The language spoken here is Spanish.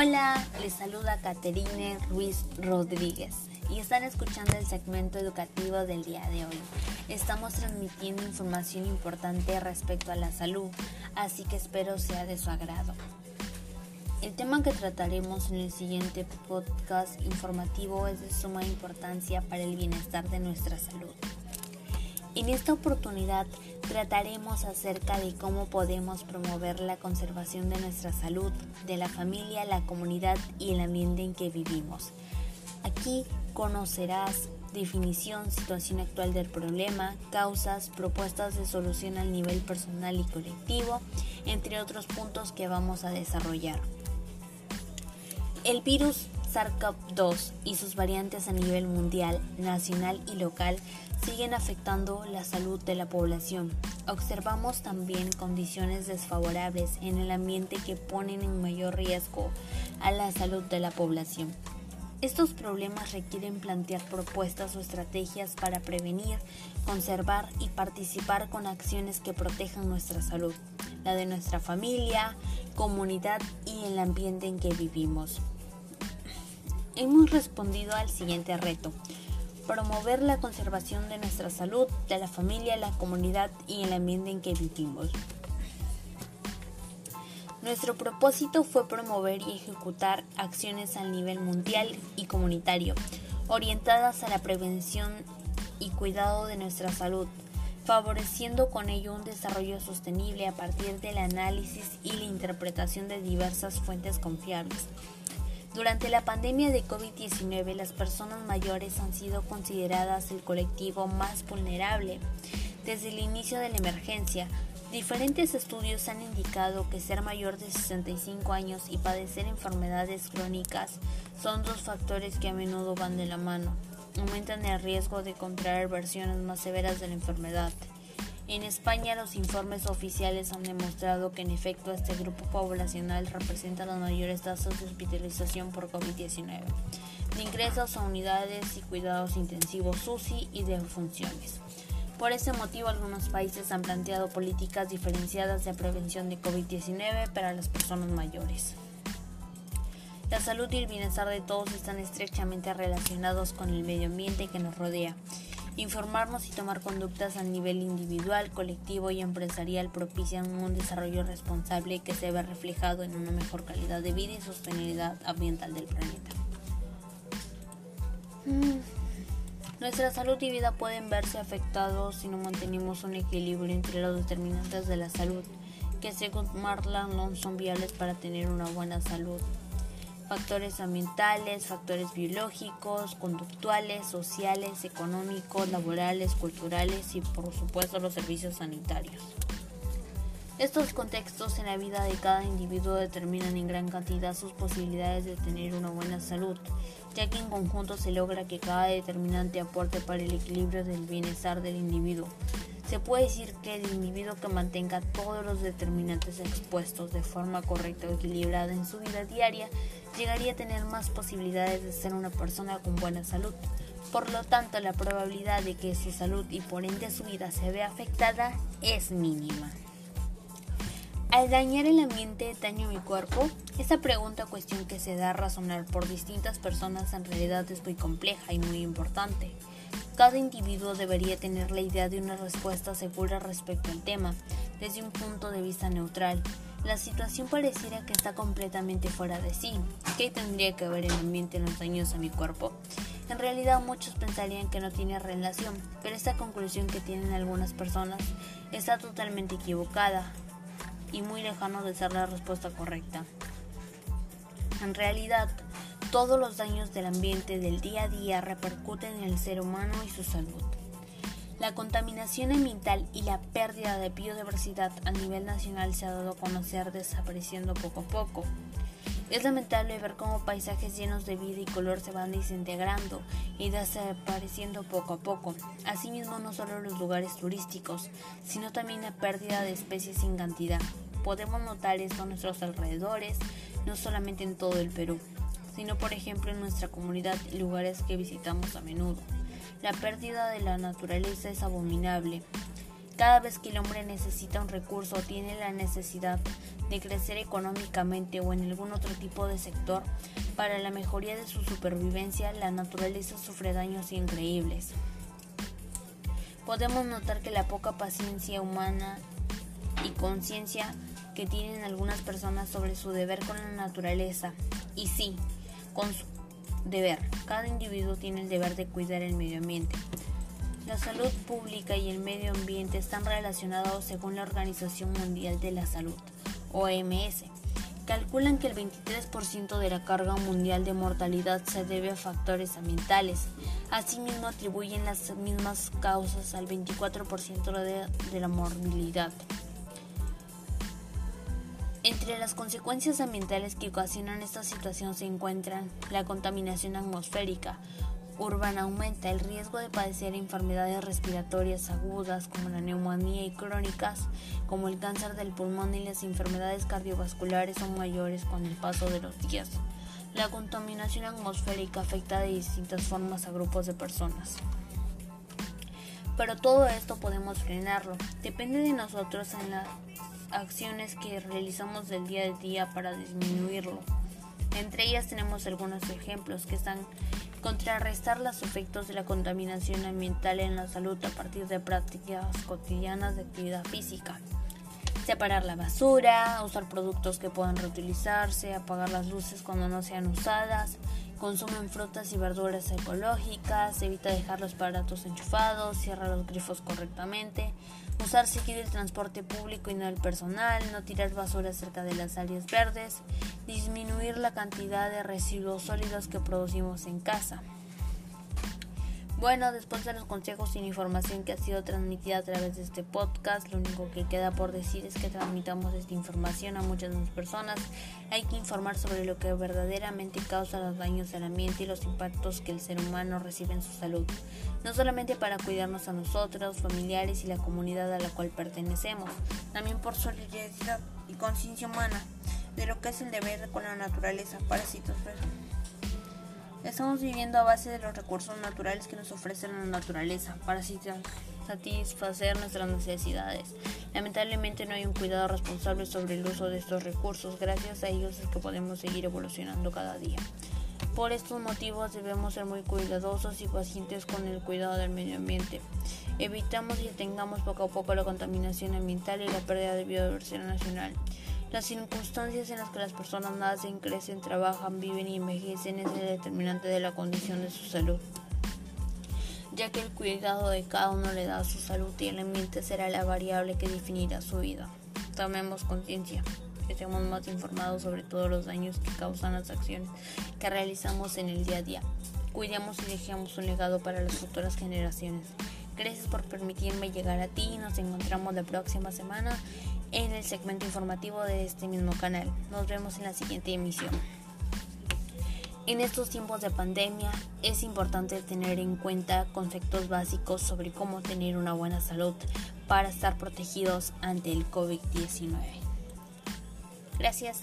Hola, les saluda Caterine Ruiz Rodríguez y están escuchando el segmento educativo del día de hoy. Estamos transmitiendo información importante respecto a la salud, así que espero sea de su agrado. El tema que trataremos en el siguiente podcast informativo es de suma importancia para el bienestar de nuestra salud. En esta oportunidad trataremos acerca de cómo podemos promover la conservación de nuestra salud, de la familia, la comunidad y el ambiente en que vivimos. Aquí conocerás definición, situación actual del problema, causas, propuestas de solución al nivel personal y colectivo, entre otros puntos que vamos a desarrollar. El virus SARS-CoV-2 y sus variantes a nivel mundial, nacional y local siguen afectando la salud de la población. Observamos también condiciones desfavorables en el ambiente que ponen en mayor riesgo a la salud de la población. Estos problemas requieren plantear propuestas o estrategias para prevenir, conservar y participar con acciones que protejan nuestra salud, la de nuestra familia, comunidad y el ambiente en que vivimos. Hemos respondido al siguiente reto promover la conservación de nuestra salud, de la familia, la comunidad y el ambiente en que vivimos. Nuestro propósito fue promover y ejecutar acciones a nivel mundial y comunitario, orientadas a la prevención y cuidado de nuestra salud, favoreciendo con ello un desarrollo sostenible a partir del análisis y la interpretación de diversas fuentes confiables durante la pandemia de COVID-19, las personas mayores han sido consideradas el colectivo más vulnerable. Desde el inicio de la emergencia, diferentes estudios han indicado que ser mayor de 65 años y padecer enfermedades crónicas son dos factores que a menudo van de la mano. Aumentan el riesgo de contraer versiones más severas de la enfermedad. En España los informes oficiales han demostrado que en efecto este grupo poblacional representa las mayores tasas de hospitalización por COVID-19, de ingresos a unidades y cuidados intensivos UCI y de funciones. Por ese motivo algunos países han planteado políticas diferenciadas de prevención de COVID-19 para las personas mayores. La salud y el bienestar de todos están estrechamente relacionados con el medio ambiente que nos rodea Informarnos y tomar conductas a nivel individual, colectivo y empresarial propician un desarrollo responsable que se ve reflejado en una mejor calidad de vida y sostenibilidad ambiental del planeta. Mm. Nuestra salud y vida pueden verse afectados si no mantenemos un equilibrio entre los determinantes de la salud, que según Marlan no son viables para tener una buena salud factores ambientales, factores biológicos, conductuales, sociales, económicos, laborales, culturales y por supuesto los servicios sanitarios. Estos contextos en la vida de cada individuo determinan en gran cantidad sus posibilidades de tener una buena salud, ya que en conjunto se logra que cada determinante aporte para el equilibrio del bienestar del individuo. Se puede decir que el individuo que mantenga todos los determinantes expuestos de forma correcta o equilibrada en su vida diaria llegaría a tener más posibilidades de ser una persona con buena salud. Por lo tanto, la probabilidad de que su salud y por ende su vida se vea afectada es mínima. Al dañar el ambiente, ¿daño mi cuerpo? Esta pregunta cuestión que se da a razonar por distintas personas en realidad es muy compleja y muy importante. Cada individuo debería tener la idea de una respuesta segura respecto al tema, desde un punto de vista neutral. La situación pareciera que está completamente fuera de sí. ¿Qué tendría que ver el ambiente en los daños a mi cuerpo? En realidad muchos pensarían que no tiene relación, pero esta conclusión que tienen algunas personas está totalmente equivocada y muy lejano de ser la respuesta correcta. En realidad, todos los daños del ambiente del día a día repercuten en el ser humano y su salud. La contaminación ambiental y la pérdida de biodiversidad a nivel nacional se ha dado a conocer desapareciendo poco a poco. Es lamentable ver cómo paisajes llenos de vida y color se van desintegrando y desapareciendo poco a poco. Asimismo, no solo los lugares turísticos, sino también la pérdida de especies sin cantidad. Podemos notar esto a nuestros alrededores, no solamente en todo el Perú sino por ejemplo en nuestra comunidad y lugares que visitamos a menudo. La pérdida de la naturaleza es abominable. Cada vez que el hombre necesita un recurso o tiene la necesidad de crecer económicamente o en algún otro tipo de sector, para la mejoría de su supervivencia, la naturaleza sufre daños increíbles. Podemos notar que la poca paciencia humana y conciencia que tienen algunas personas sobre su deber con la naturaleza. Y sí, con su deber. Cada individuo tiene el deber de cuidar el medio ambiente. La salud pública y el medio ambiente están relacionados según la Organización Mundial de la Salud, OMS. Calculan que el 23% de la carga mundial de mortalidad se debe a factores ambientales. Asimismo, atribuyen las mismas causas al 24% de, de la morbilidad. Entre las consecuencias ambientales que ocasionan esta situación se encuentran la contaminación atmosférica, urbana aumenta el riesgo de padecer enfermedades respiratorias agudas como la neumonía y crónicas como el cáncer del pulmón y las enfermedades cardiovasculares son mayores con el paso de los días. La contaminación atmosférica afecta de distintas formas a grupos de personas. Pero todo esto podemos frenarlo. Depende de nosotros en las acciones que realizamos del día a día para disminuirlo. Entre ellas tenemos algunos ejemplos que están contrarrestar los efectos de la contaminación ambiental en la salud a partir de prácticas cotidianas de actividad física. Separar la basura, usar productos que puedan reutilizarse, apagar las luces cuando no sean usadas, consumen frutas y verduras ecológicas, evita dejar los aparatos enchufados, cierra los grifos correctamente, usar seguir el transporte público y no el personal, no tirar basura cerca de las áreas verdes, disminuir la cantidad de residuos sólidos que producimos en casa. Bueno, después de los consejos y la información que ha sido transmitida a través de este podcast, lo único que queda por decir es que transmitamos esta información a muchas más personas. Hay que informar sobre lo que verdaderamente causa los daños al ambiente y los impactos que el ser humano recibe en su salud. No solamente para cuidarnos a nosotros, familiares y la comunidad a la cual pertenecemos, también por solidaridad y conciencia humana de lo que es el deber con la naturaleza. Estamos viviendo a base de los recursos naturales que nos ofrece la naturaleza para satisfacer nuestras necesidades. Lamentablemente no hay un cuidado responsable sobre el uso de estos recursos. Gracias a ellos es que podemos seguir evolucionando cada día. Por estos motivos debemos ser muy cuidadosos y pacientes con el cuidado del medio ambiente. Evitamos y detengamos poco a poco la contaminación ambiental y la pérdida de biodiversidad nacional. Las circunstancias en las que las personas nacen, crecen, trabajan, viven y envejecen es el determinante de la condición de su salud, ya que el cuidado de cada uno le da su salud y el ambiente será la variable que definirá su vida. Tomemos conciencia, estemos más informados sobre todos los daños que causan las acciones que realizamos en el día a día. Cuidemos y dejemos un legado para las futuras generaciones. Gracias por permitirme llegar a ti. Nos encontramos la próxima semana en el segmento informativo de este mismo canal. Nos vemos en la siguiente emisión. En estos tiempos de pandemia es importante tener en cuenta conceptos básicos sobre cómo tener una buena salud para estar protegidos ante el COVID-19. Gracias.